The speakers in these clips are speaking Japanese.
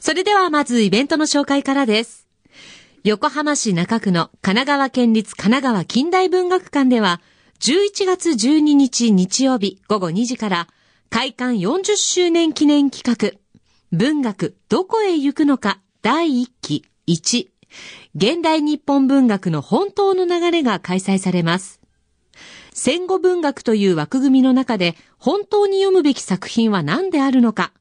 それではまずイベントの紹介からです。横浜市中区の神奈川県立神奈川近代文学館では、11月12日日曜日午後2時から、開館40周年記念企画、文学どこへ行くのか第1期1、現代日本文学の本当の流れが開催されます。戦後文学という枠組みの中で本当に読むべき作品は何であるのか、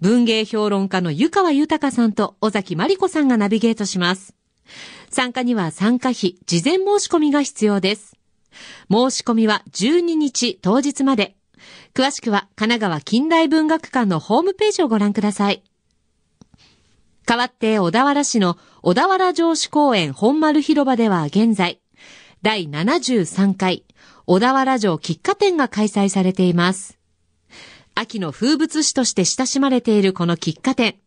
文芸評論家の湯川豊さんと尾崎真理子さんがナビゲートします。参加には参加費、事前申し込みが必要です。申し込みは12日当日まで。詳しくは神奈川近代文学館のホームページをご覧ください。代わって小田原市の小田原城址公園本丸広場では現在、第73回小田原城喫茶店が開催されています。秋の風物詩として親しまれているこの喫茶店。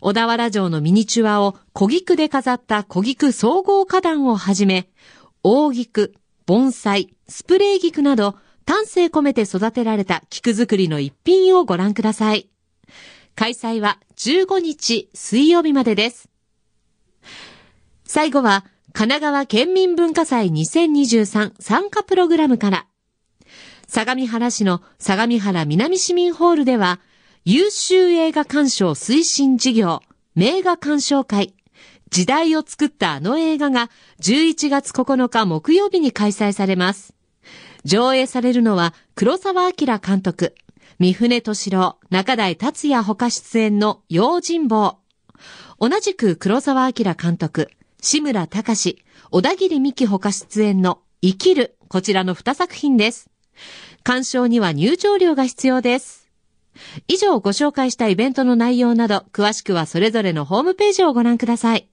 小田原城のミニチュアを小菊で飾った小菊総合花壇をはじめ、大菊、盆栽、スプレー菊など、丹精込めて育てられた菊作りの一品をご覧ください。開催は15日水曜日までです。最後は、神奈川県民文化祭2023参加プログラムから、相模原市の相模原南市民ホールでは、優秀映画鑑賞推進事業、名画鑑賞会、時代を作ったあの映画が11月9日木曜日に開催されます。上映されるのは黒沢明監督、三船敏郎、中台達也他出演の用心棒。同じく黒沢明監督、志村隆、小田切美希他出演の生きる、こちらの2作品です。鑑賞には入場料が必要です。以上ご紹介したイベントの内容など、詳しくはそれぞれのホームページをご覧ください。